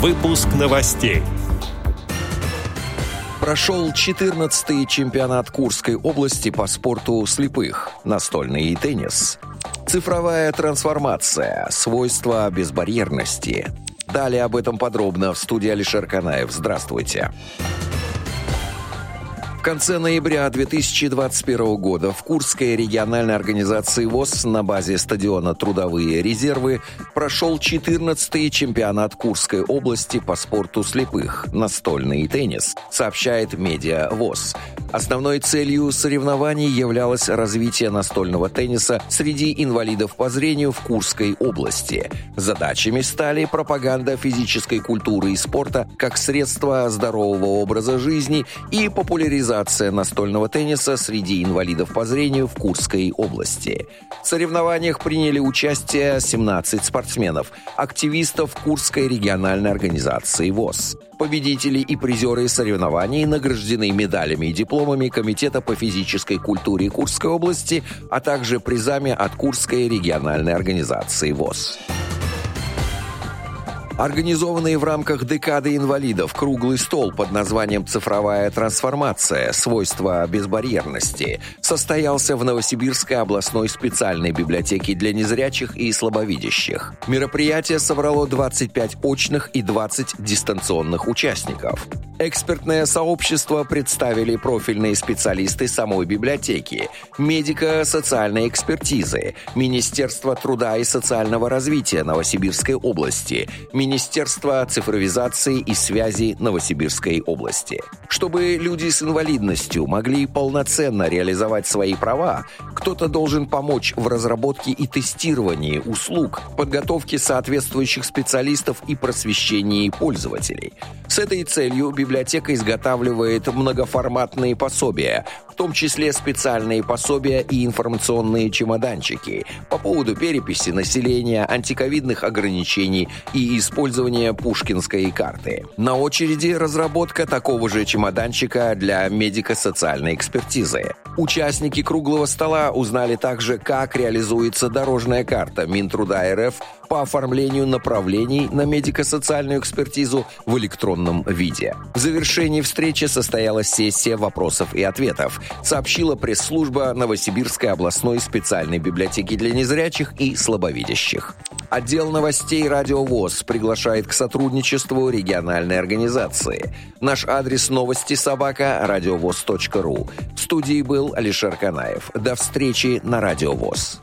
Выпуск новостей. Прошел 14-й чемпионат Курской области по спорту слепых, настольный и теннис. Цифровая трансформация, свойства безбарьерности. Далее об этом подробно в студии Алишер Канаев. Здравствуйте. Здравствуйте. В конце ноября 2021 года в Курской региональной организации ВОЗ на базе стадиона «Трудовые резервы» прошел 14-й чемпионат Курской области по спорту слепых, настольный теннис, сообщает медиа ВОЗ. Основной целью соревнований являлось развитие настольного тенниса среди инвалидов по зрению в Курской области. Задачами стали пропаганда физической культуры и спорта как средство здорового образа жизни и популяризация настольного тенниса среди инвалидов по зрению в Курской области. В соревнованиях приняли участие 17 спортсменов, активистов Курской региональной организации ВОЗ. Победители и призеры соревнований награждены медалями и дипломами Комитета по физической культуре Курской области, а также призами от Курской региональной организации ВОЗ. Организованный в рамках декады инвалидов круглый стол под названием «Цифровая трансформация. Свойства безбарьерности» состоялся в Новосибирской областной специальной библиотеке для незрячих и слабовидящих. Мероприятие собрало 25 очных и 20 дистанционных участников. Экспертное сообщество представили профильные специалисты самой библиотеки, медико-социальной экспертизы, Министерство труда и социального развития Новосибирской области, Министерство цифровизации и связи Новосибирской области. Чтобы люди с инвалидностью могли полноценно реализовать свои права, кто-то должен помочь в разработке и тестировании услуг, подготовке соответствующих специалистов и просвещении пользователей. С этой целью библиотека изготавливает многоформатные пособия, том числе специальные пособия и информационные чемоданчики по поводу переписи населения, антиковидных ограничений и использования пушкинской карты. На очереди разработка такого же чемоданчика для медико-социальной экспертизы. Участники круглого стола узнали также, как реализуется дорожная карта Минтруда РФ по оформлению направлений на медико-социальную экспертизу в электронном виде. В завершении встречи состоялась сессия вопросов и ответов, сообщила пресс-служба Новосибирской областной специальной библиотеки для незрячих и слабовидящих. Отдел новостей «Радио ВОЗ» приглашает к сотрудничеству региональной организации. Наш адрес новости собака – радиовоз.ру. В студии был Алишер Канаев. До встречи на «Радио ВОЗ».